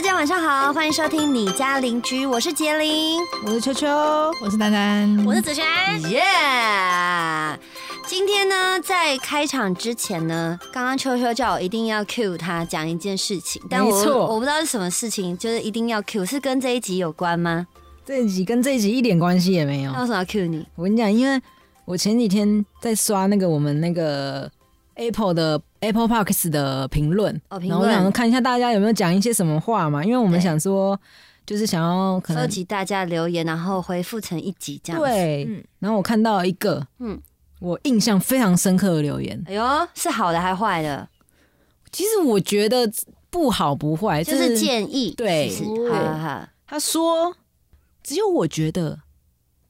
大家晚上好，欢迎收听你家邻居，我是杰林，我是秋秋，我是丹丹，我是子璇。耶！今天呢，在开场之前呢，刚刚秋秋叫我一定要 cue 他讲一件事情，但我我不知道是什么事情，就是一定要 cue，是跟这一集有关吗？这一集跟这一集一点关系也没有那。为什么要 cue 你？我跟你讲，因为我前几天在刷那个我们那个 Apple 的 Apple Parks 的评论，哦评论然后我想看一下大家有没有讲一些什么话嘛，因为我们想说就是想要可收集大家留言，然后回复成一集这样子。，对，嗯。然后我看到一个，嗯。嗯，我印象非常深刻的留言，哎呦，是好的还坏的？其实我觉得不好不坏，就这是建议，对。是不是好好好他说，只有我觉得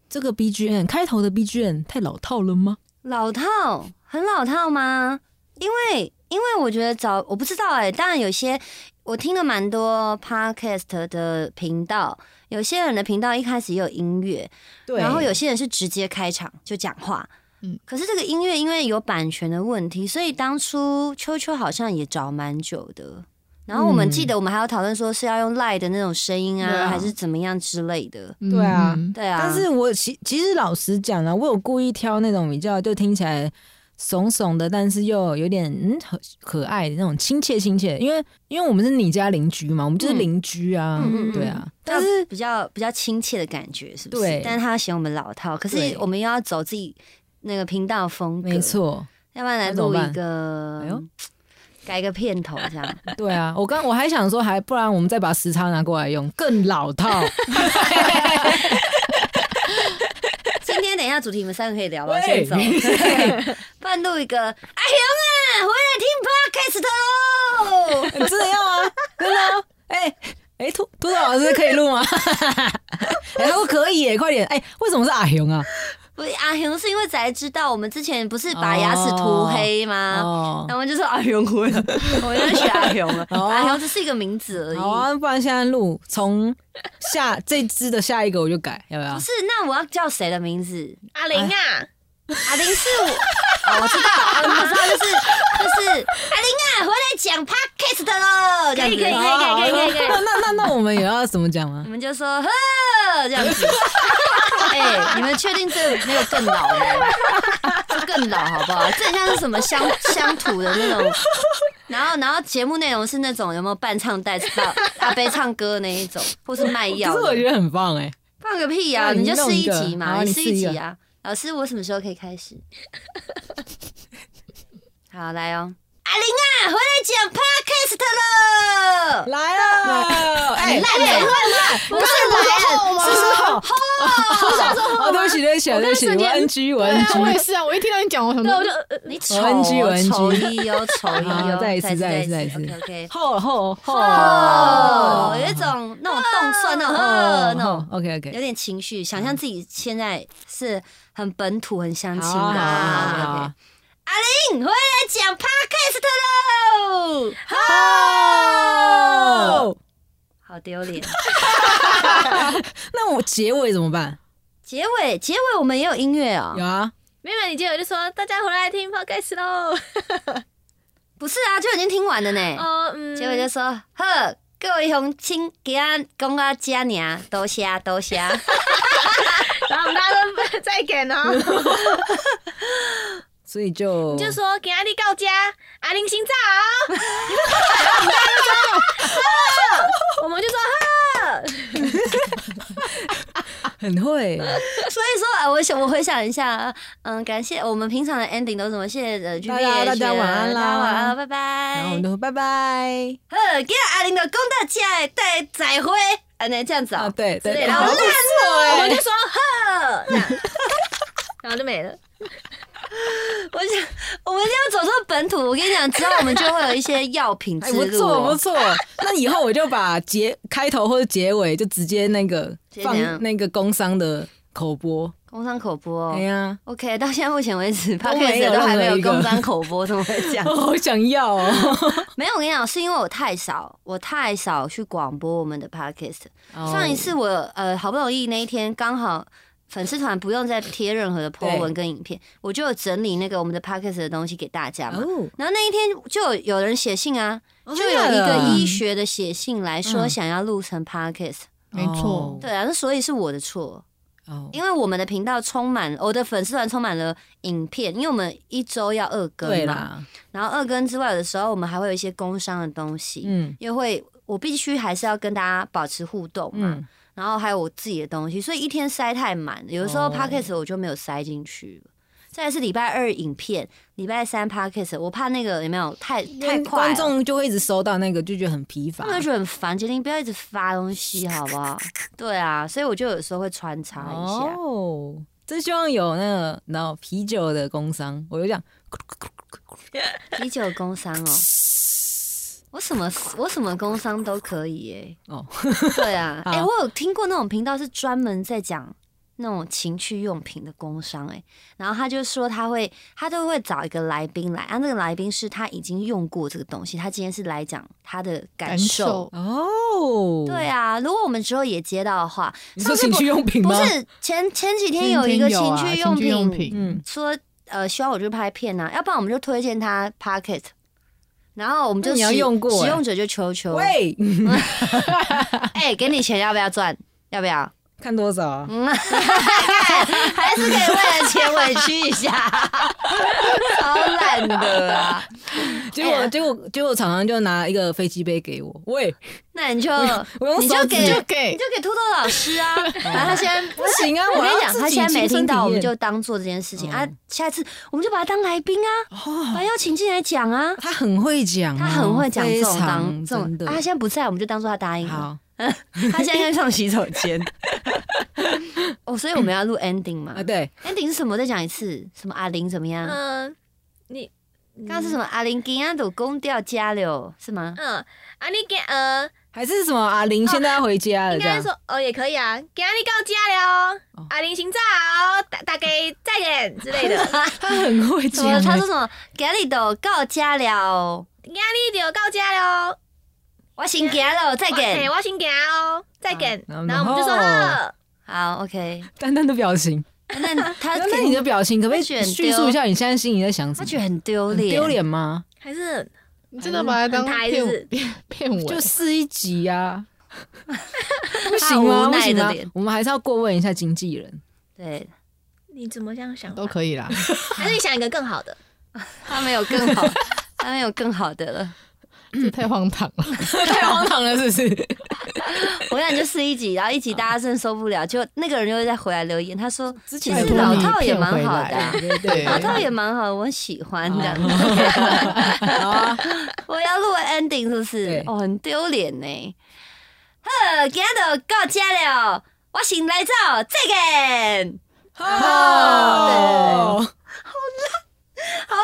这个 BGM 开头的 BGM 太老套了吗？老套，很老套吗？因为因为我觉得找我不知道哎、当然有些我听了蛮多 podcast 的频道，有些人的频道一开始也有音乐，对然后有些人是直接开场就讲话。嗯可是这个音乐因为有版权的问题，所以当初秋秋好像也找蛮久的。然后我们嗯记得我们还要讨论说是要用赖的那种声音啊，还是怎么样之类的。对啊嗯对啊，但是我其其实老实讲啊，我有故意挑那种比较就听起来怂怂的，但是又有点嗯可可爱的那种亲切亲切，因为因为我们是你家邻居嘛，我们就是邻居啊，对啊。但但是是比较比较亲切的感觉，是不是？对但是他嫌我们老套，可是我们又要走自己那个频道风格，没。错，要不然来录一个哎呦，改个片头这样。对啊，我刚我还想说，还不然我们再把时差拿过来用，更老套。今天等一下主题你们三个可以聊吗？喂先走，半路一个阿雄啊，回来听 podcast 喽。你真的要啊？真的哎？哎、秃秃头老师可以录吗？哎、他说可以耶，快点！哎、为什么是阿雄啊？不，阿雄是因为才知道我们之前不是把牙齿涂黑吗？哦然，后我们就说阿雄回来，我们就学阿雄了。哦阿雄只是一个名字而已。好啊，不然现在录从下 这支的下一个我就改，要不要不？是，那我要叫谁的名字？阿玲啊，阿玲是我，哦，我知道，哦我知道，就是就是阿玲啊，回来讲 podcast 的喽，这样子可以可以可以可以可以可以那那那那我们也要怎么讲啊我？们就说呵这样子。哎、你们确定这没有更老吗？这更老好不好？这很像是什么乡 乡土的那种。然后，然后节目内容是那种有没有伴唱带到阿贝唱歌的那一种，或是卖药的。可是我觉得很棒哎、放个屁呀、那你你就试一集嘛，你试一集啊。老师，我什么时候可以开始？好，来哦。阿玲啊，回来讲 podcast 了。来了，哎、烂的，不是来了，是说哦，对不起，对不起，对不起，我瞬间 NG，我我也。是啊，我一听到你讲，我想对，我就呃你丑我 NG 我哦 NG 丑一哦，丑一哦，再一次再一次再一次 OK OK。后后后。哦，有一种那种动算那种呃那种。，OK OK，有点情绪，想象自己现在是很本土、很相亲的。阿玲回来讲 podcast 喽，好，好丢脸。那我结尾怎么办？结尾结尾我们也有音乐哦有，啊，妹妹，你结尾就说大家回来听 podcast 喽。不是啊，就已经听完了呢。哦，嗯，结尾就说呵，各位乡亲，给俺讲啊家娘，多谢多谢。然后我们大家都再给呢，所以就就说给阿丽告家，阿玲心脏，我们就说哈，很会，所以说，啊，我想我回想一下，嗯，感谢我们平常的 ending 都是什么？谢谢呃大家大家晚安啦。晚安拜，拜。然后我们拜。就说拜拜。呵，给阿玲的公大家带再会，啊，那这样子啊，哦，对好不错哎我们就说呵，然后就没了。我想我们要走出本土。我跟你讲，之后我们就会有一些药品之哎，不路错不哦。错。那以后我就把结开头或者结尾就直接那个放那个工商的口播。工商口播哦。哎呀，OK，到现在目前为止，Podcast 都还没有工商口播，怎么会这样？我好想要哦。没有，我跟你讲，是因为我太少，我太少去广播我们的 podcast。上一次我呃好不容易那一天刚好粉丝团不用再贴任何的 po 文跟影片，我就有整理那个我们的 podcast 的东西给大家嘛。哦，然后那一天就有有人写信啊，哦就有一个医学，的写信来说嗯。想要录成 podcast，、没错。对啊，那所以是我的错，哦，因为我们的频道充满我的粉丝团充满了影片，因为我们一周要二更嘛，然后二更之外，有的时候我们还会有一些工商的东西，嗯。因为会我必须还是要跟大家保持互动嘛，嗯，然后还有我自己的东西，所以一天塞太满，有的时候哦 podcast 我就没有塞进去了。再来是礼拜二影片，礼拜三 podcast，我怕那个有没有太太快观了，众就会一直收到那个，就觉得很疲乏就觉得很烦。杰林不要一直发东西好不好？对啊，所以我就有时候会穿插一下。哦，真希望有那个然后啤酒的工商，我就讲啤酒工商哦，我什么我什么工商都可以耶、哦，对啊，好。哎、我有听过那种频道是专门在讲那种情趣用品的工商，哎，然后他就说他会，他都会找一个来宾来，啊，那个来宾是他已经用过这个东西，他今天是来讲他的感感受。哦，对啊，如果我们之后也接到的话，你说情趣用品吗？不是前前几天有一个情趣用品，嗯，说呃希望我去拍片啊，要不然我们就推荐他 Pocket，然后我们就那你要使用过欸使用者就求求，喂，哎、给你钱要不要赚？要不要？看多少 是可以为了钱委屈一下，超懒的啊！结果哎。结果结果厂商就拿一个飞机杯给我，喂，那你就你就给手指就给。你就给秃头老师啊，然后他现在不行啊！我跟你讲，他现在没听到，我们就当做这件事情。啊嗯。下次我们就把他当来宾啊，把他邀请进来讲啊。他很会讲哦，他很会讲这种当这种他现在不在，我们就当做他答应了。好 他现在在上洗手间。哦，所以我们要录 ending 嘛啊，对，？ending 是什么？再讲一次，什么阿玲怎么样？嗯，你刚刚是什么？阿玲今天都公掉家了，是吗？嗯，阿玲给呃，还是什么阿玲现在要回家了，应这样该说哦也可以啊，给你到家了阿玲行早，大大概再见之类的，他很会？讲欸，他说什么？家里都到家了，给你就到家了，我先行了，再嘿见。我先行哦，再见，然后我们就说好，好 $，OK。丹丹的表情。丹丹他 那那你的表情可不可以叙述一下你现在心里在想什么？他觉得很丢脸，很丢。脸吗？还是你真的把他当很台片是片片尾，就试一集呀，不他行吗？无不行吗奈的脸？我们还是要过问一下经纪人。对你怎么这样想？都可以啦。还是你想一个更好的？他没有更好，他没有更好的了。这太荒唐了。太荒唐了，是不是？我想你就试一集，然后一集大家真的受不了，就那个人就会再回来留言，他说其实老套也蛮好的老套也蛮好的，我喜欢这样。好啊，我要录 ending 是不是？哦，很丢脸呢。呵，今日就到家了，我先来走，再见。哦，哦，要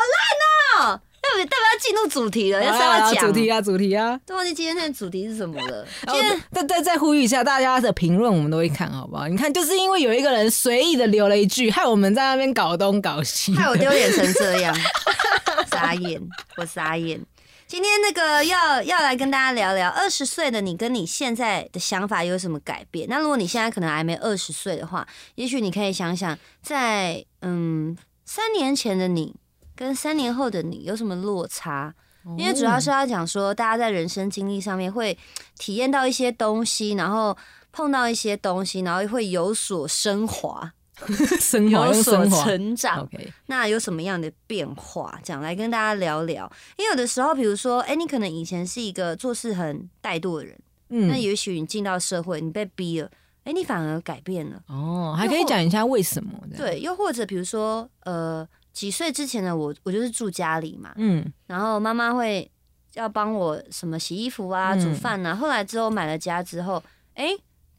不要不要进入主题了？要稍微讲主题啊，主题啊。都忘记今天的主题是什么了。今天再再再呼吁一下，大家的评论我们都会看，好不好？你看，就是因为有一个人随意的留了一句，害我们在那边搞东搞西。害我丢脸成这样，傻眼，我傻眼。今天那个要要来跟大家聊聊，二十岁的你跟你现在的想法有什么改变？那如果你现在可能还没二十岁的话，也许你可以想想，在嗯三年前的你跟三年后的你有什么落差？因为主要是要讲说，大家在人生经历上面会体验到一些东西，然后碰到一些东西，然后会有所升华，升华 有所。成长。那有什么样的变化？这样来跟大家聊聊。因为有的时候，比如说，哎、你可能以前是一个做事很怠惰的人，那嗯，也许你进到社会，你被逼了，哎、你反而改变了。哦，还可以讲一下为什么？对，又或者比如说，呃，几岁之前的我，我就是住家里嘛，嗯，然后妈妈会要帮我什么洗衣服啊、嗯煮饭啊。后来之后买了家之后，哎、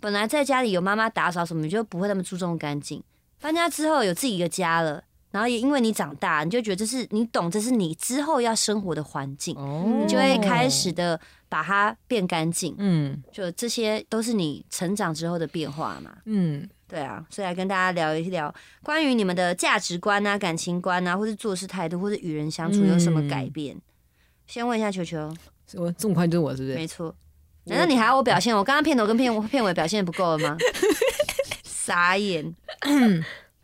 本来在家里有妈妈打扫什么，你就不会那么注重干净。搬家之后有自己一个家了，然后也因为你长大，你就觉得这是你懂，这是你之后要生活的环境，哦你就会开始，的把它变干净。嗯就这些都是你成长之后的变化嘛。嗯，对啊，所以来跟大家聊一聊关于你们的价值观啊、感情观啊，或是做事态度，或是与人相处有什么改变？先问一下球球，我这么快就是我是不是？没错。难道你还要我表现？我刚刚片头跟片片尾表现不够了吗？傻眼！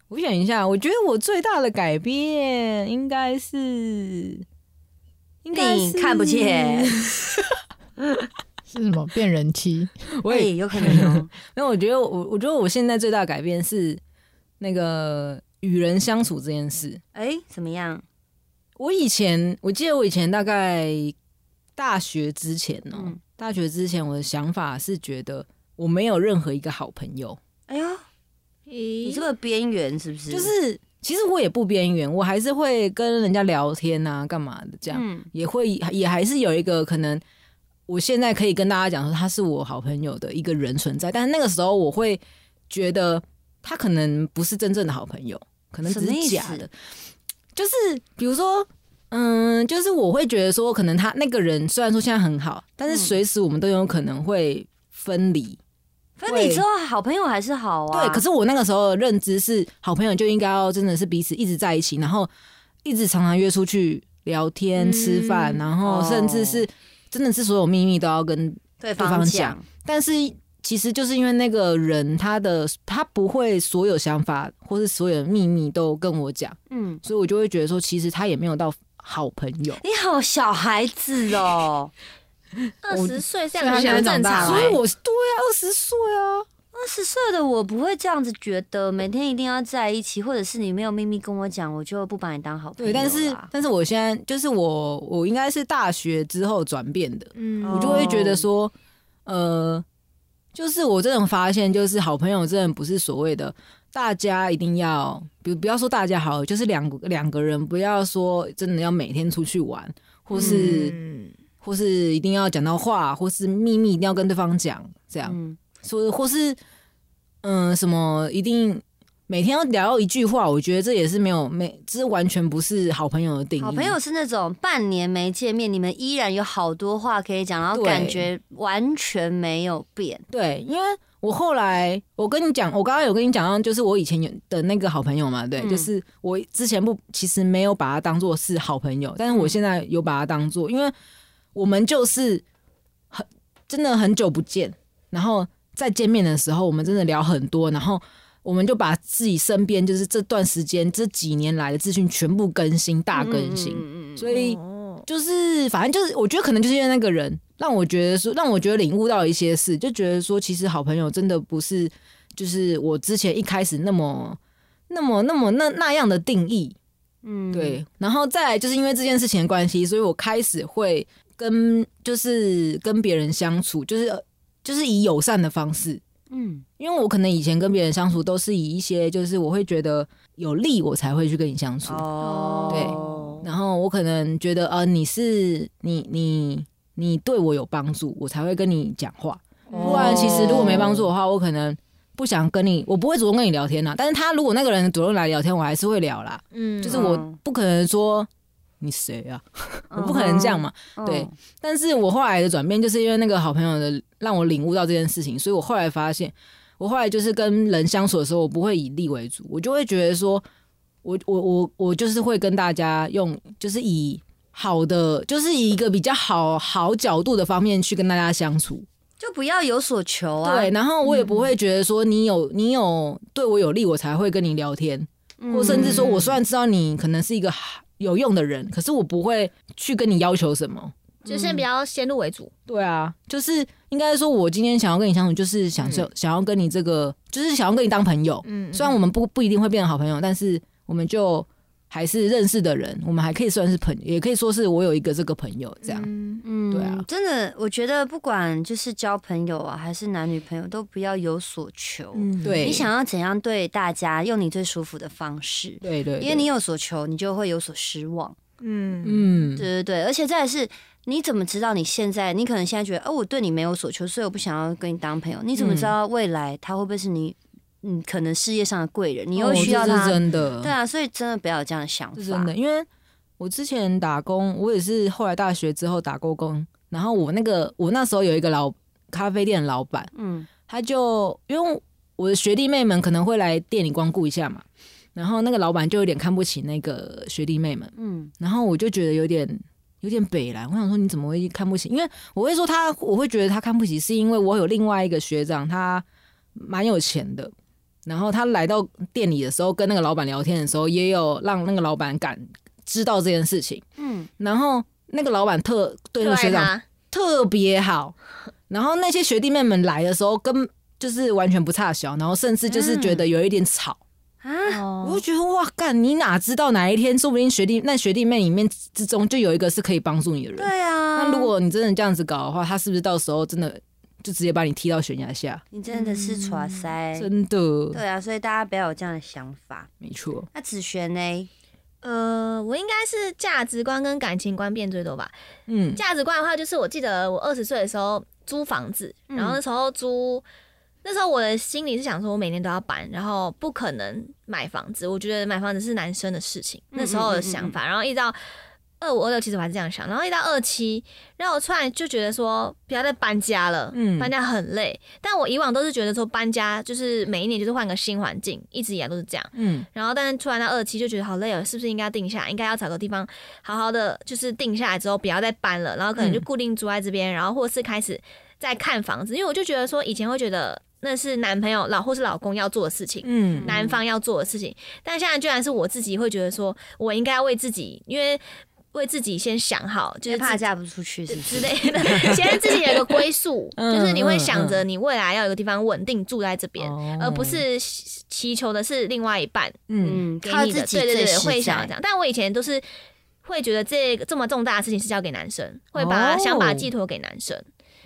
我想一下，我觉得我最大的改变应该是，应该是你看不见，是什么变人妻？哎，我也有可能哦。没有，我觉得我我觉得我现在最大的改变是那个与人相处这件事。哎，怎么样？我以前我记得我以前大概大学之前哦、嗯大学之前我的想法是觉得我没有任何一个好朋友，哎呦，你这个边缘是不是？就是其实我也不边缘，我还是会跟人家聊天啊，干嘛的这样，嗯也会也还是有一个可能，我现在可以跟大家讲说他是我好朋友的一个人存在，但是那个时候我会觉得他可能不是真正的好朋友，可能只是假的，就是比如说。嗯，就是我会觉得说，可能他那个人虽然说现在很好，但是嗯随时我们都有可能会分离。分离之后，好朋友还是好啊。对，可是我那个时候的认知是，好朋友就应该要真的是彼此一直在一起，然后一直常常约出去聊天、嗯吃饭，然后甚至是真的是所有秘密都要跟。对方方讲，但是其实就是因为那个人他的他不会所有想法或是所有的秘密都跟我讲，嗯，所以我就会觉得说，其实他也没有到好朋友。你好小孩子哦，二十岁这样很正常欸。所以我对啊，二十岁啊，二十岁的我不会这样子觉得，每天一定要在一起，或者是你没有秘密跟我讲，我就不把你当好朋友对，但是但是我现在就是我我应该是大学之后转变的，嗯我就会觉得说，呃，就是我这种发现，就是好朋友真的不是所谓的大家一定要，比如不要说大家好，就是两个两个人不要说真的要每天出去玩，或是、嗯。或是一定要讲到话，或是秘密一定要跟对方讲，这样，嗯，说或是嗯、什么一定。每天要聊一句话，我觉得这也是没有没，这完全不是好朋友的定义。好朋友是那种半年没见面，你们依然有好多话可以讲，然后感觉完全没有变。对，因为我后来我跟你讲，我刚刚有跟你讲到，就是我以前有的那个好朋友嘛，对，嗯就是我之前不其实没有把他当做是好朋友，但是我现在有把他当做，因为我们就是很真的很久不见，然后再见面的时候，我们真的聊很多，然后。我们就把自己身边就是这段时间这几年来的资讯全部更新大更新，所以哦就是反正就是，我觉得可能就是因为那个人让我觉得说，让我觉得领悟到一些事，就觉得说，其实好朋友真的不是就是我之前一开始那么那么那么那那样的定义，嗯，对。然后再来就是因为这件事情的关系，所以我开始会跟就是跟别人相处，就是就是以友善的方式。嗯因为我可能以前跟别人相处都是以一些，就是我会觉得有利我才会去跟你相处，哦，对然后我可能觉得，呃，你是你你你对我有帮助，我才会跟你讲话。不然，其实如果没帮助的话，我可能不想跟你，我不会主动跟你聊天啦。但是他如果那个人主动来聊天，我还是会聊啦。嗯就是我不可能说你谁啊，我不可能这样嘛。嗯对，但是我后来的转变，就是因为那个好朋友的让我领悟到这件事情，所以我后来发现，我后来就是跟人相处的时候，我不会以利为主，我就会觉得说，我我我我就是会跟大家用，就是以好的，就是以一个比较好好角度的方面去跟大家相处。就不要有所求啊。对，然后我也不会觉得说你有你有对我有利，我才会跟你聊天，嗯，或甚至说我虽然知道你可能是一个有用的人，可是我不会去跟你要求什么。就先比较先入为主，对啊，就是应该说，我今天想要跟你相处，就是想说、想要跟你这个，就是想要跟你当朋友。嗯，虽然我们不不一定会变成好朋友，但是我们就还是认识的人，我们还可以算是朋友，也可以说是我有一个这个朋友这样。嗯嗯对啊真的，我觉得不管就是交朋友啊，还是男女朋友，都不要有所求。嗯对，你想要怎样对大家，用你最舒服的方式。对对对因为你有所求，你就会有所失望。嗯嗯对对对，而且再来是，你怎么知道你现在，你可能现在觉得，哦，我对你没有所求，所以我不想要跟你当朋友。你怎么知道未来他会不会是你，嗯，可能事业上的贵人？你又需要他，是真的，对啊，所以真的不要有这样的想法。是真的，因为我之前打工，我也是后来大学之后打过工，然后我那个我那时候有一个老咖啡店的老板，嗯他就因为我的学弟妹们可能会来店里光顾一下嘛，然后那个老板就有点看不起那个学弟妹们，嗯然后我就觉得有点有点北蓝，我想说你怎么会看不起？因为我会说他，我会觉得他看不起，是因为我有另外一个学长，他蛮有钱的，然后他来到店里的时候，跟那个老板聊天的时候，也有让那个老板感知道这件事情。嗯，然后那个老板特对那个学长特别好，然后那些学弟妹们来的时候，跟就是完全不差小，然后甚至就是觉得有一点吵。啊，我就哦，觉得哇，干你哪知道哪一天，说不定学弟那学弟妹里面之中就有一个是可以帮助你的人。对啊，那如果你真的这样子搞的话，他是不是到时候真的就直接把你踢到悬崖下？你真的是耍塞，真的，对啊，所以大家不要有这样的想法。没错。那子璇呢？呃，我应该是价值观跟感情观变最多吧。嗯，价值观的话，就是我记得我二十岁的时候租房子，嗯然后那时候租，那时候我的心里是想说，我每年都要搬，然后不可能买房子。我觉得买房子是男生的事情，嗯那时候的想法。然后一直到二五二六，其实我还是这样想。然后一到二七，然后我突然就觉得说，不要再搬家了，嗯搬家很累。但我以往都是觉得说，搬家就是每一年就是换个新环境，一直以来都是这样。嗯然后，但是突然到二七就觉得好累哦，是不是应该定下？应该要找个地方好好的，就是定下来之后不要再搬了，然后可能就固定住在这边，然后或是开始在看房子。因为我就觉得说，以前会觉得那是男朋友老或是老公要做的事情，嗯，男方要做的事情，但现在居然是我自己会觉得说，我应该要为自己，因为为自己先想好，就就是是怕嫁不出去，是不是？之类的，先自己有个归宿，嗯就是你会嗯想着你未来要有个地方稳定住在这边，哦而不是祈求的是另外一半。嗯嗯，给你的，靠自己对对对，会想要这。样。但我以前都是会觉得这个这么重大的事情是交给男生，会把哦想把寄托给男生。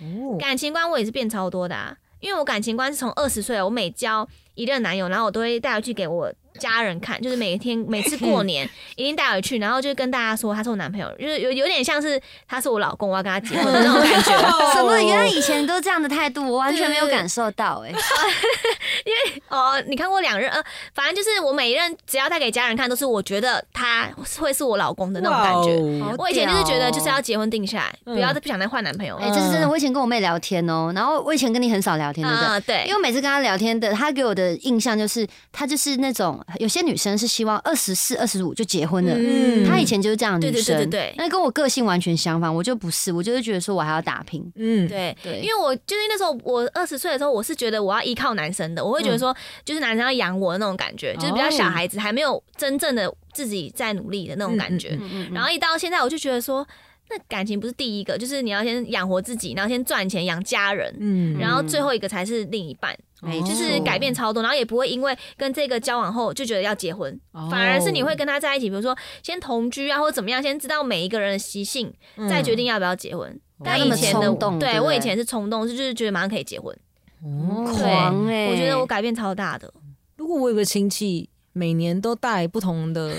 哦感情观我也是变超多的啊，因为我感情观是从二十岁，我每交一任男友，然后我都会带回去给我家人看，就是每天 每次过年一定带回去，然后就跟大家说他是我男朋友，就是有有点像是他是我老公，我要跟他结婚的那种感觉。什么？原来以前都这样的态度，我完全没有感受到哎。因为哦，你看过两任？呃，反正就是我每一任只要带给家人看，都是我觉得他会是我老公的那种感觉。我以前就是觉得就是要结婚定下来，嗯不要再不想再换男朋友。哎、这是真的。我以前跟我妹聊天哦，然后我以前跟你很少聊天，对不对？啊，对因为，每次跟她聊天的，她给我的印象就是，她就是那种有些女生是希望二十四、二十五就结婚了。嗯。她以前就是这样的女对对生，对对。对那跟我个性完全相反，我就不是，我就是觉得说我还要打拼。嗯，对。对。因为我就是那时候我二十岁的时候，我是觉得我要依靠男生的，我会觉得嗯。说就是男生要养我的那种感觉，就是比较小孩子，还没有真正的自己在努力的那种感觉。嗯嗯嗯。然后一到现在，我就觉得说，那感情不是第一个，就是你要先养活自己，然后先赚钱养家人，嗯然后最后一个才是另一半，没就是改变超多，然后也不会因为跟这个交往后就觉得要结婚，哦反而是你会跟他在一起，比如说先同居啊，或者怎么样，先知道每一个人的习性，再决定要不要结婚。但以前的冲动对我以前是冲动，是就是觉得马上可以结婚。哦狂哎、我觉得我改变超大的。如果我有个亲戚每年都带不同的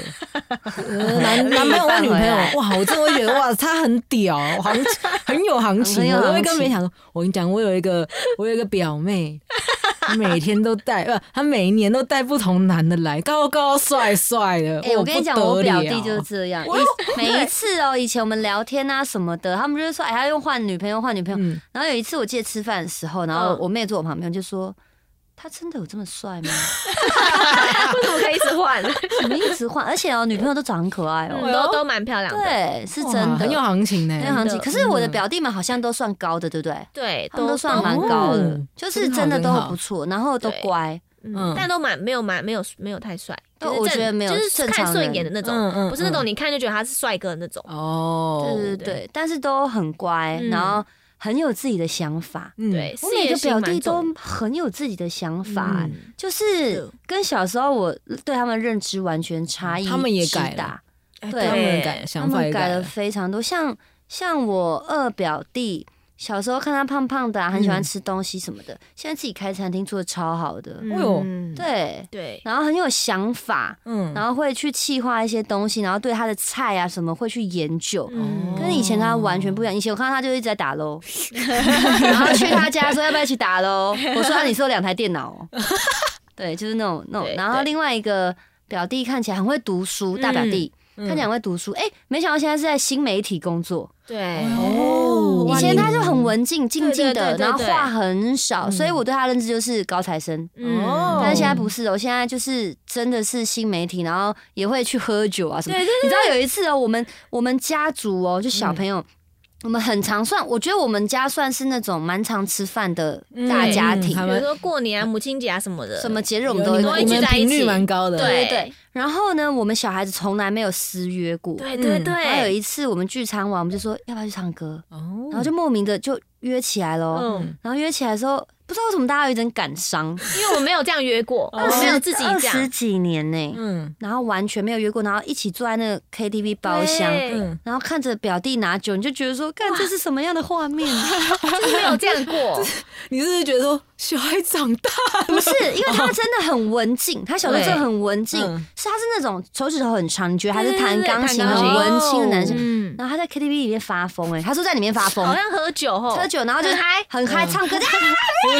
呃 男男朋友或女朋友，哇，我真的会觉得哇，他很屌，行很有行很情。有我都会跟别人讲说，我跟你讲，我有一个我有一个表妹，她每天都带，不，她每一年都带不同男的来，高高帅帅的。哎、我跟你讲，我表弟就是是这样，以每一次哦，以前我们聊天啊什么的，他们就是说，哎，他用换女朋友换女朋友。嗯，然后有一次我记得吃饭的时候，然后嗯。我妹坐我旁边就说：“他真的有这么帅吗？为什么可以一直换？怎么一直换？而且哦，女朋友都长很可爱哦。嗯都都蛮漂亮的。对，是真的，很有行情呢，很有行情。可是我的嗯表弟们好像都算高的，对不对？对，都算蛮高的哦，就是真的都不错，然后都乖。嗯嗯，但都蛮没有蛮没有没有太帅，哦就是正我觉得没有就是看正常人顺眼的那种，嗯嗯不是那嗯种你看就觉得他是帅哥的那种。哦，对对对，但是都很乖，嗯然后很有自己的想法。嗯对，我每个表弟都很有自己的想法，嗯就是跟小时候我对他们认知完全差异。他们也改了对他们改他想法也改了了，非常多。像像我二表弟，小时候看他胖胖的、啊，很喜欢嗯。吃东西什么的，现在自己开餐厅做的超好的，哎呦嗯。对，对，然后很有想法，嗯，然后会去企划一些东西，然后对他的菜啊什么会去研究。嗯。跟以前他完全不一样。以前我看到他就一直在打喽，然后去他家说要不要一起打喽？我说、啊、你是有两台电脑、哦，对，就是那种那种。然后另外一个表弟看起来很会读书，大表弟、嗯看起来很会读书，哎、没想到现在是在新媒体工作。对，哦以前他就很文静、静静的，然后话很少，嗯所以我对他认知就是高材生。哦但是现在不是哦，现在就是真的是新媒体，然后也会去喝酒啊什么。对对你知道有一次哦，我们我们家族哦，就小朋友。我们很常算，我觉得我们家算是那种蛮常吃饭的大嗯家庭，嗯比如说过年啊、母亲节啊什么的，什么节日我们都会我们都聚在一起。率蛮高的，对对。对。然后呢，我们小孩子从来没有私约过。对对对。然后有，一次我们聚餐完，我们就说要不要去唱歌，哦，然后就莫名的就约起来了。嗯，然后约起来的时候，不知道为什么大家有一点感伤，因为我没有这样约过，哦。我没有自己二这样，十几年呢、嗯。然后完全没有约过，然后一起坐在那个 KTV 包厢，然后看着表弟拿酒，你就觉得说，看这是什么样的画面？就是没有这样过，你是不是觉得说小孩长大不是，因为他真的很文静，他小时候真的很文静，嗯是他是那种手指头很长，你觉得他是弹钢琴很文青的男生。嗯，然后他在 KTV 里面发疯，哎，他说在里面发疯。好，像喝酒后，喝酒，然后就很嗨，很嗨，唱歌，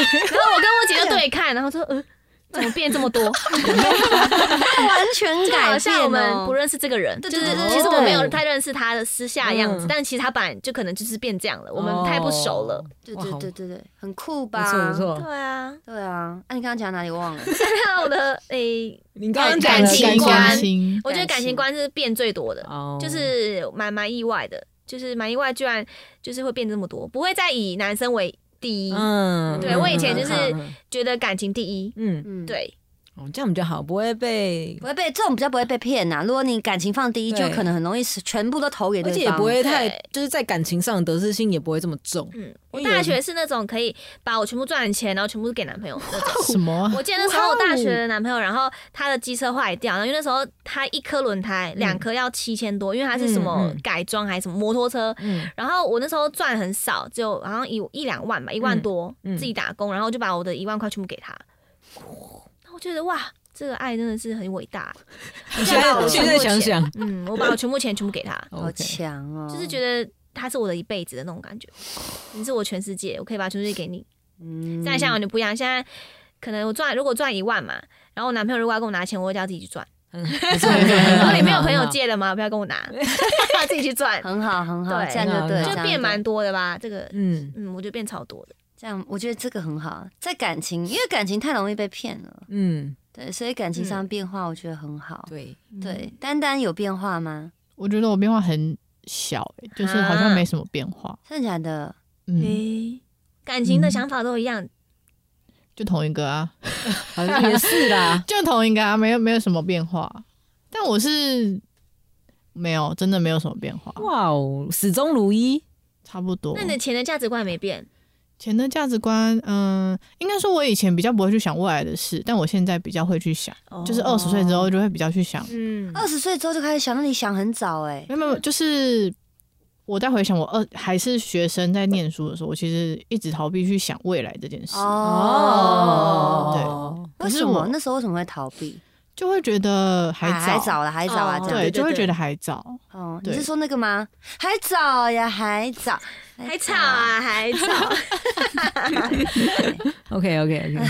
然后我跟我姐就对看，然后说，呃，怎么变这么多？完全改像我变哦们不。认识这个人，就是对对对其实我没有太认识他的私下样子嗯，但其实他本来就可能就是变这样了，我们太不熟了。对对对对对，很酷不吧？错不。错。对啊，对啊，那你刚刚讲哪里忘了？那我的诶，你刚刚感情观感情我觉得感情观是变最多的，哦就是蛮蛮意外的，就是蛮意外，居然就是会变这么多，不会再以男生为第一，嗯对我以前就是嗯觉得感情第一，嗯，嗯，，对，哦，这样比较好，不会被不，会被这种比较不会被骗呐。如果你感情放第一，就可能很容易是全部都投给对方，而且也不会太，就是在感情上的得失心也不会这么重。嗯，我大学是那种可以把我全部赚的钱，然后全部给男朋友那种。什么啊？我记得那时候我大学的男朋友，然后他的机车坏掉，然后因为那时候他一颗轮胎两颗要七千多，因为他是什么改装还是什么摩托车，嗯然后我那时候赚很少，就好像一一两万吧，一万多，嗯自己打工，然后就把我的一万块全部给他。我觉得哇，这个爱真的是很伟大。你现在我现在想想，嗯，我把我全部钱全部给他，好强哦，就是觉得他是我的一辈子的那种感觉。你是我全世界，我可以把全世界给你。嗯现在像我就不一样，现在可能我赚如果赚一万嘛，然后我男朋友如果要跟我拿钱，我会叫他自己去赚。然后你没有朋友借的吗？不要跟我拿，自己去赚，很好很好，对这样就对就变蛮多的吧。这个，嗯嗯，我觉得变超多的。这样，我觉得这个很好，在感情，因为感情太容易被骗了，嗯，对，所以感情上变化，我觉得很好。对，对，丹丹有变化吗？我觉得我变化很小、欸，就是好像没什么变化。真的假的？嗯，诶，感情的想法都一样，就同一个啊，好像也是啦。就同一个啊，没有没有什么变化。但我是没有，真的没有什么变化，哇哦，始终如一。差不多那。你的钱的价值观也没变。钱的价值观，嗯、应该说我以前比较不会去想未来的事，但我现在比较会去想，就是二十岁之后就会比较去想。嗯，二十岁之后就开始想，那你想很早哎、没有没有，就是我在回想我二还是学生在念书的时候，我其实一直逃避去想未来这件事，哦，可是为什么？我那时候为什么会逃避？就会觉得还还早。了，还早啊，哦对，就会觉得还早。哦，你是说那个吗？还早呀，还早，还早啊，还早。OK OK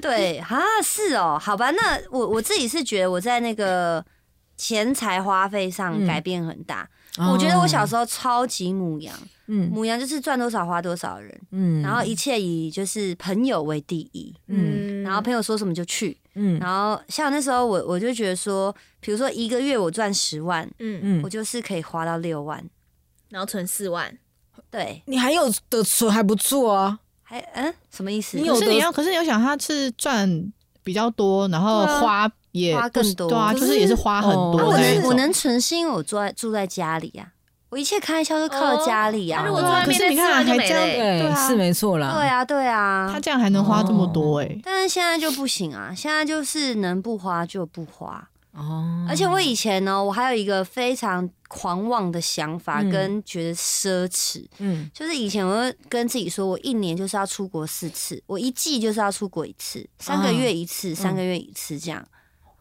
对啊，是哦，好吧，那我我自己是觉得我在那个钱财花费上嗯。改变很大。我觉得我小时候超级母羊，嗯。母羊就是赚多少花多少人，嗯。然后一切以就是朋友为第一，嗯。然后朋友说什么就去。嗯。然后像那时候我我就觉得说，比如说一个月我赚十万，嗯，嗯我，就是可以花到六万。然后存四万，对，你还有的存还不错啊。还嗯？什么意思？你有的可是你要，可是你要想，他是赚比较多，然后花也花更多。对啊，就是是也是花很哦。那我多那一种。能我能存是因为我住在住在家里呀、我一切开销都靠家里啊可是你看万就没还这样是没错啦。对啊，对啊他。这样还能花这么多哎、但是现在就不行啊！现在就是能不花就不花。哦，而且我以前呢，我还有一个非常狂妄的想法，嗯跟觉得奢侈，嗯就是以前我会跟自己说，我一年就是要出国四次，我一季就是要出国一次，三个月一次，三个月一次这样。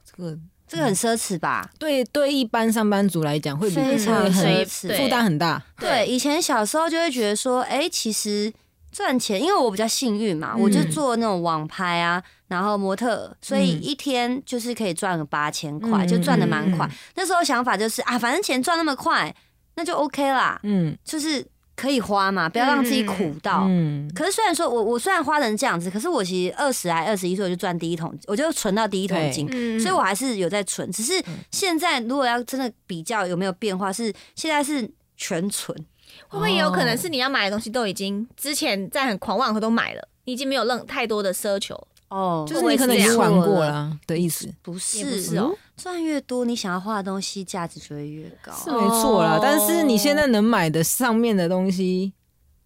这个这个很奢侈吧？对对一般上班族来讲会比非常奢侈对负担很大。对，以前小时候就会觉得说，哎、其实赚钱，因为我比较幸运嘛，嗯我就做那种网拍啊，然后模特，所以嗯。一天就是可以赚个八千块，嗯就赚的蛮快。嗯。那时候想法就是啊，反正钱赚那么快，那就 OK 啦，嗯。就是可以花嘛，不要让自己苦到。嗯，可是虽然说我我虽然花成这样子，可是我其实二十还二十一岁我就赚第一桶，我就存到第一桶金，嗯所以我还是有在存。只是现在如果要真的比较有没有变化，是现在是全存。会不会也有可能是你要买的东西都已经之前在很狂妄的时候都买了，你已经没有任太多的奢求，哦。就是你可能已经玩过了啊的意思，不是哦。赚越多，你想要花的东西价值就会越高。是没错啦哦。但是你现在能买的上面的东西，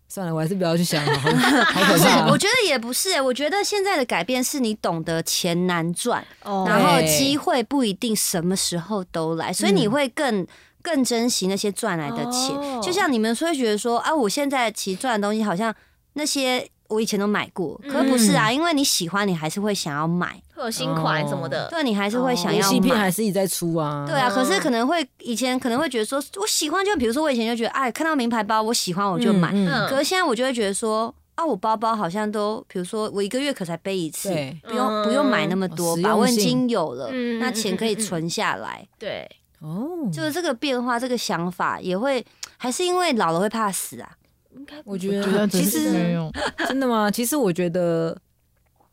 算了，我还是不要去想了，好 好可不是。我觉得也不是、欸，我觉得现在的改变是你懂得钱难赚，哦然后对机会不一定什么时候都来，所以你会更。更珍惜那些赚来的钱，哦就像你们说会觉得说啊，我现在其实赚的东西好像那些我以前都买过，可是不是啊，因为你喜欢，你还是会想要买，会有新款什么的。对，你还是会想要买戏片还。是一直在出啊，对啊，可是嗯可能会以前可能会觉得说，我喜欢就比如说我以前就觉得，哎，看到名牌包我喜欢我就买，嗯嗯可是现在我就会觉得说，啊，我包包好像都，比如说我一个月可才背一次，不用不用买那么多吧，我已经有了，嗯那钱可以存下来。对，哦，就是这个变化，这个想法也会，还是因为老了会怕死啊？应该我觉觉得得其实没实。真的吗？其实我觉得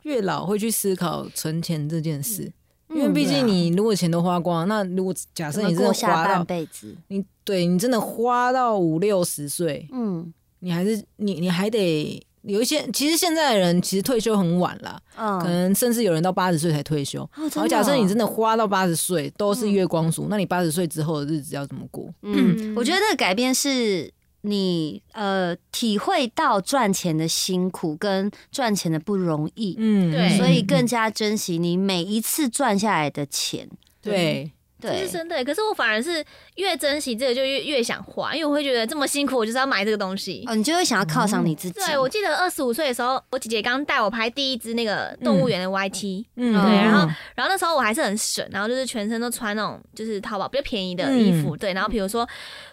越老会去思考存钱这件事，因为毕竟你如果钱都花光，那如果假设你真的花到半辈子？你对你真的花到五六十岁，嗯你还是你你还得有一些，其实现在的人其实退休很晚了，嗯可嗯，能甚至有人到八十岁才退休。哦真的然后假设哦你真的花到八十岁都是月光族，那你八十岁之后的日子要怎么过？嗯，我觉得这个改变是你呃体会到赚钱的辛苦跟赚钱的不容易，嗯对所以更加珍惜你每一次赚下来的钱。对，对这是，真的。可是我反而是越珍惜这个，就越越想花，因为我会觉得这么辛苦，我就是要买这个东西。哦，你就会想要犒赏你自己。对，我记得二十五岁的时候，我姐姐刚带我拍第一支那个动物园的 YT，、嗯对然后然后那时候我还是很省，然后就是全身都穿那种就是淘宝比较便宜的衣服，对，然后比如说，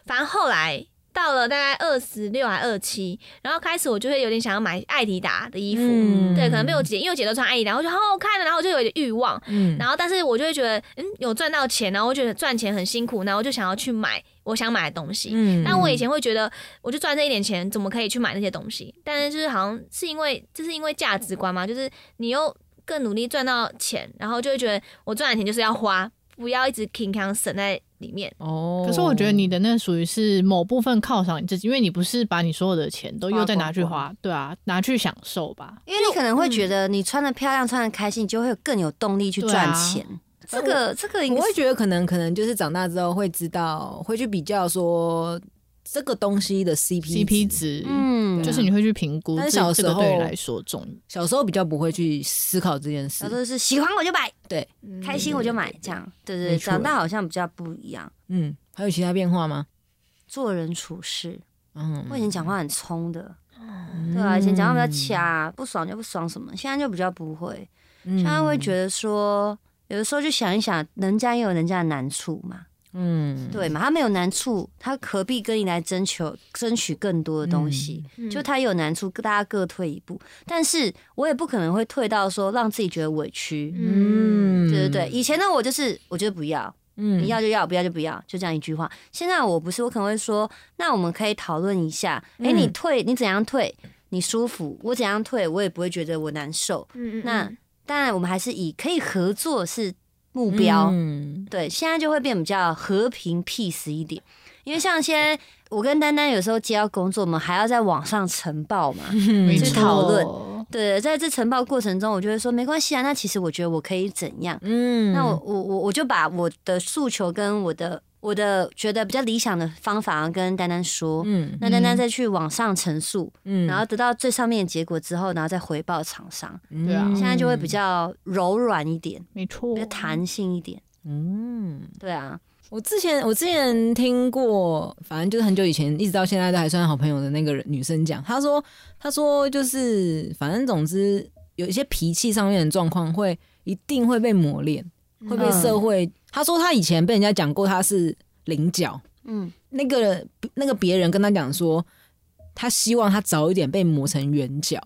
反正后来。到了大概二十六还二七，然后开始我就会有点想要买艾迪达的衣服，嗯。对，可能被我姐，因为我姐都穿艾迪达，我觉得好好看的，然后我就有点欲望，嗯。然后但是我就会觉得，嗯，有赚到钱，然后我觉得赚钱很辛苦，然后我就想要去买我想买的东西。嗯。但我以前会觉得，我就赚这一点钱，怎么可以去买那些东西？但是就是好像是因为，就是因为价值观嘛，就是你又更努力赚到钱，然后就会觉得我赚的钱就是要花，不要一直平康省在里面。哦可是我觉得你的那属于是某部分犒赏你自己，因为你不是把你所有的钱都又再拿去花花，对啊，拿去享受吧。因为你可能会觉得你穿的漂亮、穿的开心，你就会更有动力去赚钱。这个这个我会觉得可能可能就是长大之后会知道，会去比较说这个东西的 CP CP 值。嗯，就是你会去评估这但是小时候来说重要。小时候比较不会去思考这件事小时，候是喜欢我就买，对，开心我就买，这样。对对对，没错长大好像比较不一样，嗯，还有其他变化吗？做人处事。嗯，我以前讲话很冲的，对啊，以前讲话比较掐，不爽就不爽什么，现在就比较不会。嗯现在会觉得说，有的时候就想一想，人家也有人家的难处嘛，嗯，对嘛？他没有难处，他何必跟你来征求争取更多的东西？嗯就他有难处，大家各退一步。但是我也不可能会退到说让自己觉得委屈，嗯，对对对。以前的我就是，我觉得不要，嗯你要就要，不要就不要，就这样一句话。现在我不是，我可能会说，那我们可以讨论一下，哎、嗯你退，你怎样退，你舒服，我怎样退，我也不会觉得我难受。嗯嗯那当然，我们还是以可以合作是目标。嗯对，现在就会变比较和平 peace 一点，因为像现在我跟丹丹有时候接到工作，我们还要在网上呈报嘛。去讨论对，在这呈报过程中，我就会说没关系啊，那其实我觉得我可以怎样？嗯那我我我我就把我的诉求跟我的我的觉得比较理想的方法跟丹丹说，嗯那丹丹再去往上陈述，嗯然后得到最上面的结果之后，然后再回报厂商，对啊现在就会比较柔软一点，没错比较，弹性一点。嗯。对啊，我之前我之前听过，反正就是很久以前，一直到现在都还算好朋友的那个人女生讲，她说她说就是反正总之有一些脾气上面的状况会一定会被磨练，会被嗯社会。她说她以前被人家讲过她是菱角，嗯，那个那个别人跟她讲说，她希望她早一点被磨成圆角。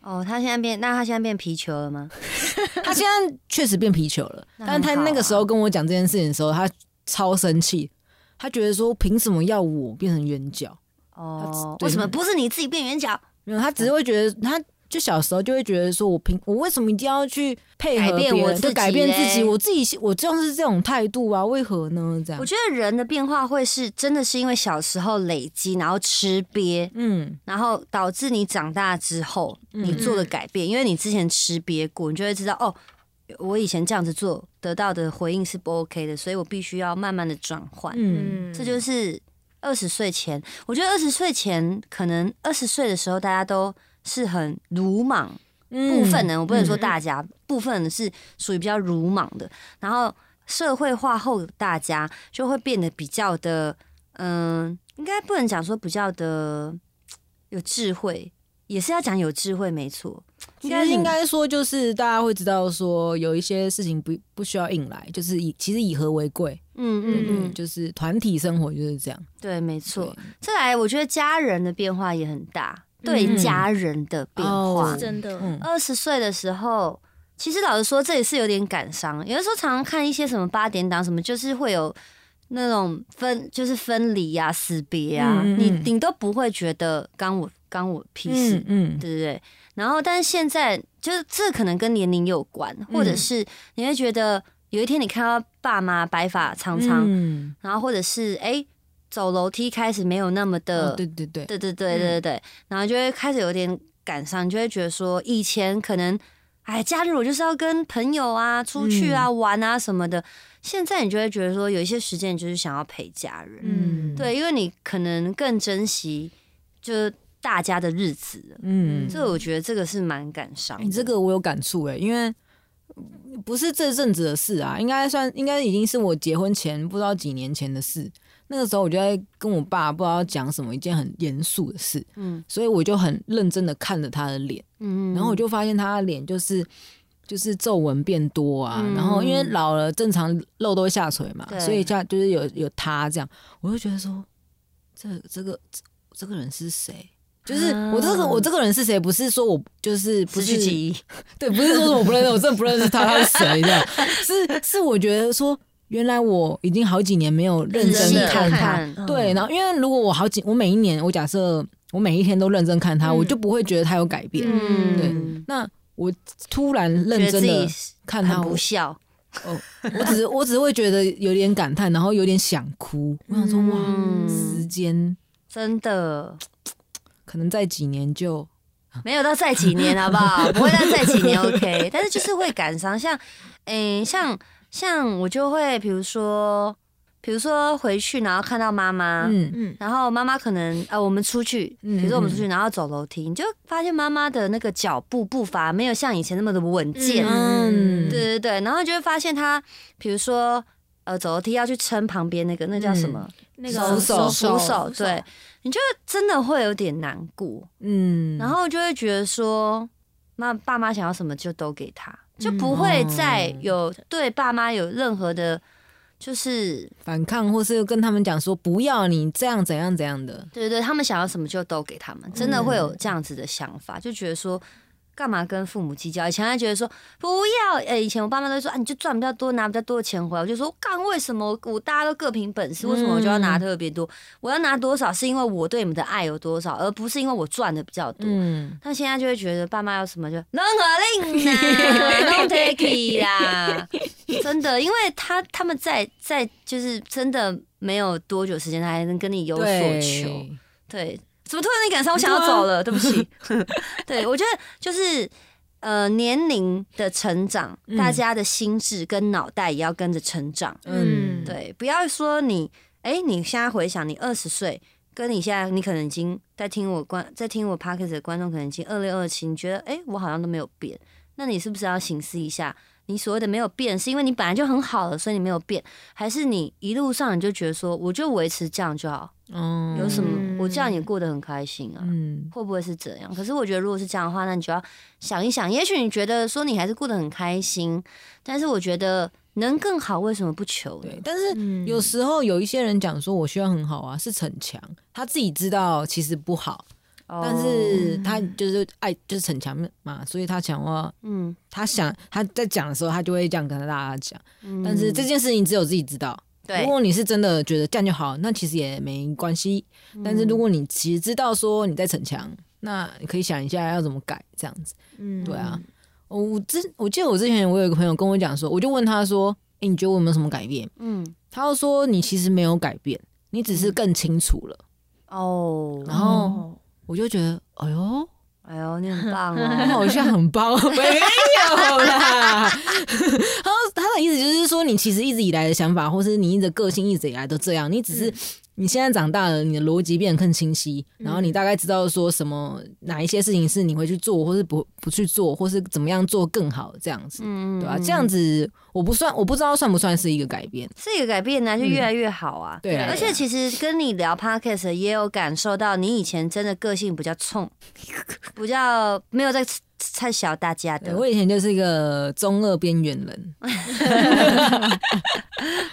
哦，他现在变，那他现在变皮球了吗？他现在确实变皮球了，但是他很好啊那个时候跟我讲这件事情的时候，他超生气，他觉得说凭什么要我变成圆角？哦，为什么不是你自己变圆角？没有，他只是会觉得，他就小时候就会觉得说，我凭我为什么一定要去配合别人，我就改变自己？我自己我就是这种态度啊，为何呢？这样我，觉得人的变化会是真的是因为小时候累积，然后吃瘪，嗯然后导致你长大之后嗯你做的改变，因为你之前吃瘪过，你就会知道哦，我以前这样子做得到的回应是不 OK 的，所以我必须要慢慢的转换。嗯。这就是二十岁前，我觉得二十岁前可能二十岁的时候大家都是很鲁莽，部分人我不能说大家，部分人是属于比较鲁莽的，然后社会化后大家就会变得比较的，嗯、应该不能讲说比较的有智慧，也是要讲有智慧，没错，应该应该说，就是大家会知道说，有一些事情不不需要硬来，就是以其实以和为贵，嗯嗯嗯，就是团体生活就是这样。对，没错。对。再来，我觉得家人的变化也很大，对嗯家人的变化。哦，真的，嗯。二十岁的时候，其实老实说，这也是有点感伤。有的时候常常看一些什么八点档，什么就是会有那种分，就是分离呀、死别啊，嗯嗯嗯。你顶都不会觉得刚我干我屁事，嗯嗯，对不对？然后，但是现在就是这可能跟年龄有关，或者是你会觉得有一天你看到爸妈白发苍苍，嗯，然后或者是哎、走楼梯开始没有那么的哦对对对，对对对对然后就会开始有点感伤，你就会觉得说，以前可能，哎，假日我就是要跟朋友啊出去啊、玩啊什么的，现在你就会觉得说，有一些时间你就是想要陪家人，嗯，对，因为你可能更珍惜就是大家的日子，嗯，这我觉得这个是蛮感伤的。你这个我有感触哎，因为不是这阵子的事啊，应该算应该已经是我结婚前不知道几年前的事。那个时候我就在跟我爸不知道讲什么一件很严肃的事，嗯。所以我就很认真的看着他的脸，嗯。然后我就发现他的脸就是就是皱纹变多啊，嗯。然后因为老了，正常肉都会下垂嘛，所以下就是有有他这样，我就觉得说，这这个这这个人是谁？就是我这个我这个人是谁？不是说我就是不去记忆，对，不是说我不认识，我真的不认识他，他是谁 这样？是是，我觉得说，原来我已经好几年没有认真看他，看对，然后因为如果我好几，我每一年，我假设我每一天都认真看他，嗯我就不会觉得他有改变。嗯，对那我突然认真的看他，不笑。哦，我只是我只是会觉得有点感叹，然后有点想哭。我想说，哇，嗯时间真的。可能在几年就 没有到再几年，好不好？不会到再几年，OK。但是就是会感伤，像，诶、像像我就会，比如说，比如说回去，然后看到妈妈，嗯。嗯，然后妈妈可能呃，我们出去，嗯比如说我们出去，然后走楼梯，你就发现妈妈的那个脚步步伐没有像以前那么的稳健，嗯。对对对，然后就会发现她，比如说呃，走楼梯要去撑旁边那个，那叫什么？那个扶手扶手，对，你就真的会有点难过。嗯，然后就会觉得说，妈爸妈想要什么就都给他，就不会再有对爸妈有任何的，就是反抗，或是跟他们讲说不要你这样怎样怎样的。对对对，他们想要什么就都给他们，真的会有这样子的想法，就觉得说。干嘛跟父母计较？以前还觉得说不要，呃、以前我爸妈都说啊，你就赚比较多，拿比较多的钱回来。我就说，干为什么我我大家都各凭本事，为什么我就要拿特别多？我要拿多少是因为我对你们的爱有多少，而不是因为我赚的比较多。嗯，但现在就会觉得爸妈有什么就能合令啦，no take 啦，真的，因为他他们在在就是真的没有多久时间，他还能跟你有所求，对，对，怎么突然间感伤？我想要走了，对不起。对我觉得就是呃年龄的成长，嗯大家的心智跟脑袋也要跟着成长。嗯，对，不要说你，哎、你现在回想你二十岁，跟你现在，你可能已经在听我观，在听我 p o c a s t 的观众，可能已经二六二七，你觉得，哎、我好像都没有变，那你是不是要醒思一下？你所谓的没有变，是因为你本来就很好了，所以你没有变，还是你一路上你就觉得说，我就维持这样就好，嗯有什么？嗯我这样也过得很开心啊。嗯，会不会是这样？可是我觉得，如果是这样的话，那你就要想一想。也许你觉得说你还是过得很开心，但是我觉得能更好，为什么不求呢对。？但是嗯有时候有一些人讲说，我需要很好啊，是逞强，他自己知道其实不好，但是他就是爱就是逞强嘛，所以他讲话嗯，他想他在讲的时候，他就会这样跟大家讲。嗯但是这件事情只有自己知道，对如果你是真的觉得这样就好，那其实也没关系。嗯但是如果你其实知道说你在逞强，那你可以想一下要怎么改，这样子。嗯对啊，我我之我记得我之前我有一个朋友跟我讲说，我就问他说：“诶，你觉得我有没有什么改变嗯，？”他就说：“你其实没有改变，你只是更清楚了。哦，然后我就觉得，哎呦，哎呦，你很棒我哦，好像很棒，没有啦。他他的意思就是说，你其实一直以来的想法，或是你的个性一直以来都这样，你只是。你现在长大了，你的逻辑变得更清晰，然后你大概知道说什么哪一些事情是你会去做，或是不不去做，或是怎么样做更好，这样子，嗯对吧、这样子我不算，我不知道算不算是一个改变。是一个改变呢，就越来越好啊。对啊而且其实跟你聊 podcast 也有感受到，你以前真的个性比较冲，比较没有在太小大家的。我以前就是一个中二边缘人，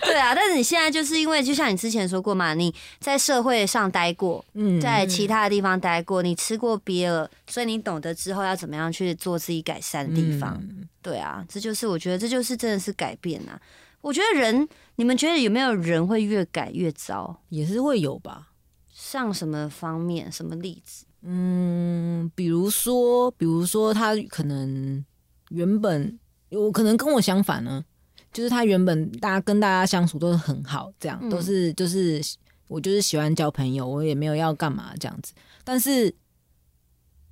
对啊，但是你现在就是因为，就像你之前说过嘛，你在社会上待过，嗯，在其他的地方待过，你吃过鳖了，所以你懂得之后要怎么样去做自己改善的地方。嗯对啊，这就是我觉得这就是真的是改变啊。我觉得人，你们觉得有没有人会越改越糟？也是会有吧。上什么方面？什么例子？嗯，比如说，比如说他可能原本我可能跟我相反呢，就是他原本大家跟大家相处都是很好，这样、嗯。都是就是我就是喜欢交朋友，我也没有要干嘛这样子，但是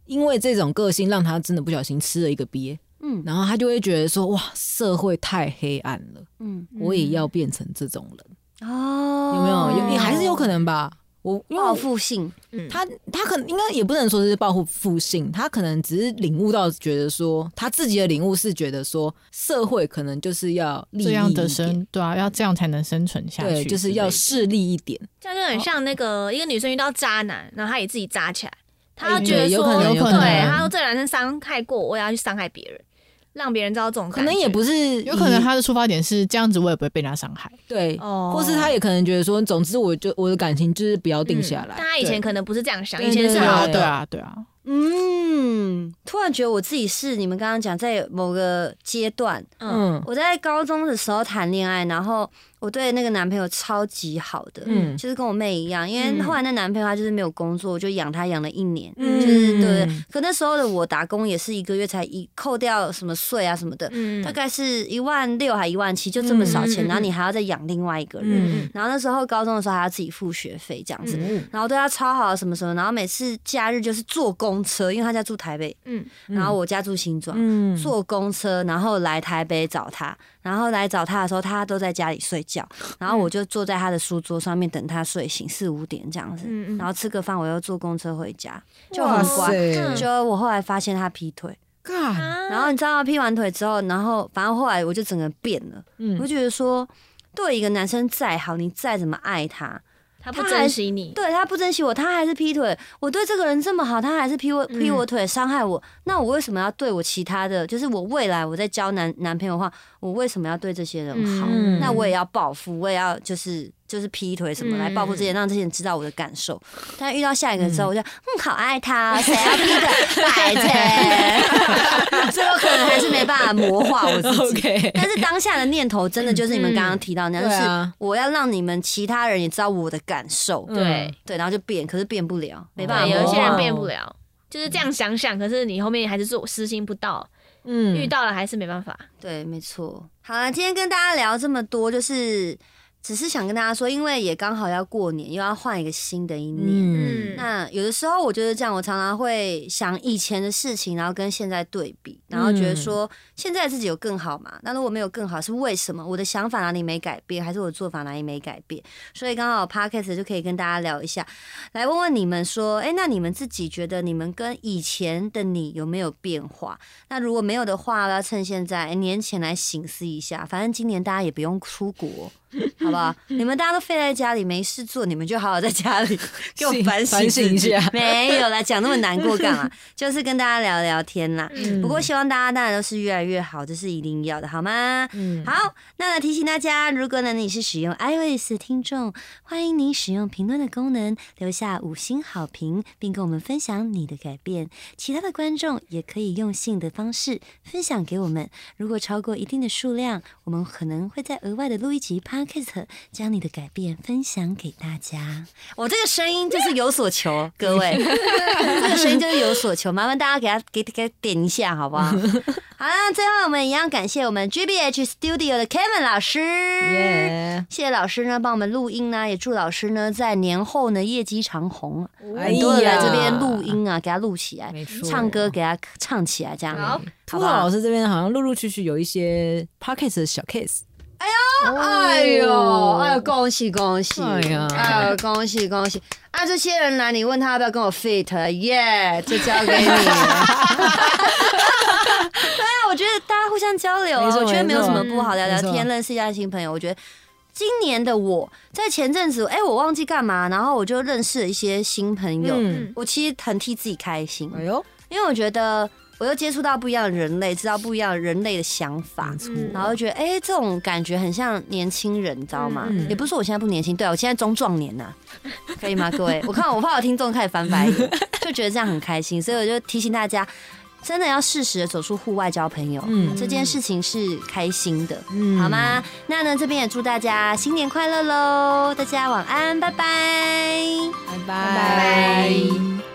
因为这种个性，让他真的不小心吃了一个鳖，嗯。然后他就会觉得说，哇，社会太黑暗了，嗯，我也要变成这种人，哦，有没有？有也还是有可能吧。我因为报复性，嗯。他他可能应该也不能说是报复性，他可能只是领悟到，觉得说他自己的领悟是觉得说社会可能就是要利益这样的生，对啊，要这样才能生存下去对，就是要势利一点，这样就很像那个一个女生遇到渣男，然后她也自己渣起来，她觉得说，对有可能有可能。对，她说这男生伤害过我，我也要去伤害别人，让别人知道这种可，能也不是有可能他的出发点是这样子，我也不会被他伤害。对，哦或是他也可能觉得说，总之我就我的感情就是不要定下来。嗯但他以前可能不是这样想，以前是对好的，对啊，对啊，嗯，突然觉得我自己是你们刚刚讲，在某个阶段，嗯，嗯我在高中的时候谈恋爱，然后我对那个男朋友超级好的，嗯就是跟我妹一样，因为嗯后来那男朋友他就是没有工作，我就养他养了一年，嗯就是对。可那时候的我打工也是一个月才一扣掉什么税啊什么的，嗯大概是一万六还一万七，就这么少钱，然后你还要再养另外一个人，嗯然后那时候高中的时候还要自己付学费这样子。嗯然后对他超好什么什么，然后每次假日就是坐公车，因为他家住台北，嗯然后我家住新庄，嗯坐公车，然后来台北找他，然后来找他的时候，他都在家里睡觉，然后我就坐在他的书桌上面等他睡醒，四五点这样子，嗯嗯。然后吃个饭，我又坐公车回家，就很乖。塞。就我后来发现他劈腿，然后你知道他劈完腿之后，然后反正后来我就整个变了，嗯。我就觉得说，对一个男生再好，你再怎么爱他，他不珍惜你，对他不珍惜我，他还是劈腿。我对这个人这么好，他还是劈我劈我腿，伤害我。那我为什么要对我其他的？就是我未来我在交男男朋友的话，我为什么要对这些人好？嗯那我也要报复，我也要就是就是劈腿什么嗯来报复这些，让这些人知道我的感受。但遇到下一个之后，我就嗯好爱他，谁要劈腿？拜托，最后可能还是没办法魔化我自己。OK，但是当下的念头真的就是你们刚刚提到那样，就是我要让你们其他人也知道我的感受。嗯对对，然后就变，可是变不了，没办法。有一些人变不了，就是这样想想，可是你后面还是做实行不到，嗯遇到了还是没办法。对，没错。好了，今天跟大家聊这么多，就是只是想跟大家说，因为也刚好要过年，又要换一个新的一年。嗯嗯，那有的时候我觉得这样，我常常会想以前的事情，然后跟现在对比，然后觉得说现在自己有更好嘛？那如果没有更好，是为什么？我的想法哪里没改变，还是我的做法哪里没改变？所以刚好 podcast 就可以跟大家聊一下，来问问你们说，哎，那你们自己觉得你们跟以前的你有没有变化？那如果没有的话，要趁现在诶年前来醒思一下。反正今年大家也不用出国，好不好？你们大家都废在家里没事做，你们就好好在家里 给我反省一下 没有啦，讲那么难过干嘛？就是跟大家聊聊天啦。嗯不过希望望大家当然都是越来越好，这是一定要的，好吗？嗯，好，那呢提醒大家，如果呢你是使用 iOS 的听众，欢迎您使用评论的功能留下五星好评，并跟我们分享你的改变。其他的观众也可以用信的方式分享给我们。如果超过一定的数量，我们可能会再额外的录一集 Podcast，将你的改变分享给大家。我这个声音就是有所求，各位，这个声音就是有所求，麻烦大家给他给给点一下，好不好？好了，最后我们一样感谢我们 GBH Studio 的 Kevin 老师，耶，谢谢老师呢帮我们录音呢，也祝老师呢在年后呢业绩长虹，哎很多人来呀这边录音啊，给他录起来唱歌给他唱起来，这样。好。秃头老师这边好像陆陆续续有一些 podcast 的小 case，哎呦，哎呦，恭喜恭喜！哎呀哎呦，恭喜恭喜！啊，这些人来，你问他要不要跟我 fit？耶，就交给你了。对啊，我觉得大家互相交流啊，我觉得没有什么不好，聊聊天，认识一下新朋友。我觉得今年的我在前阵子，哎，我忘记干嘛，然后我就认识了一些新朋友。嗯，我其实很替自己开心，哎呦，因为我觉得我又接触到不一样的人类，知道不一样的人类的想法然后就觉得，哎、这种感觉很像年轻人，你知道吗？嗯也不是说我现在不年轻，对啊我现在中壮年呐、可以吗，各位？我看我怕我听众开始翻白眼，就觉得这样很开心，所以我就提醒大家，真的要适时的走出户外交朋友，嗯这件事情是开心的，嗯好吗？那呢，这边也祝大家新年快乐喽！大家晚安，拜拜。拜拜拜拜。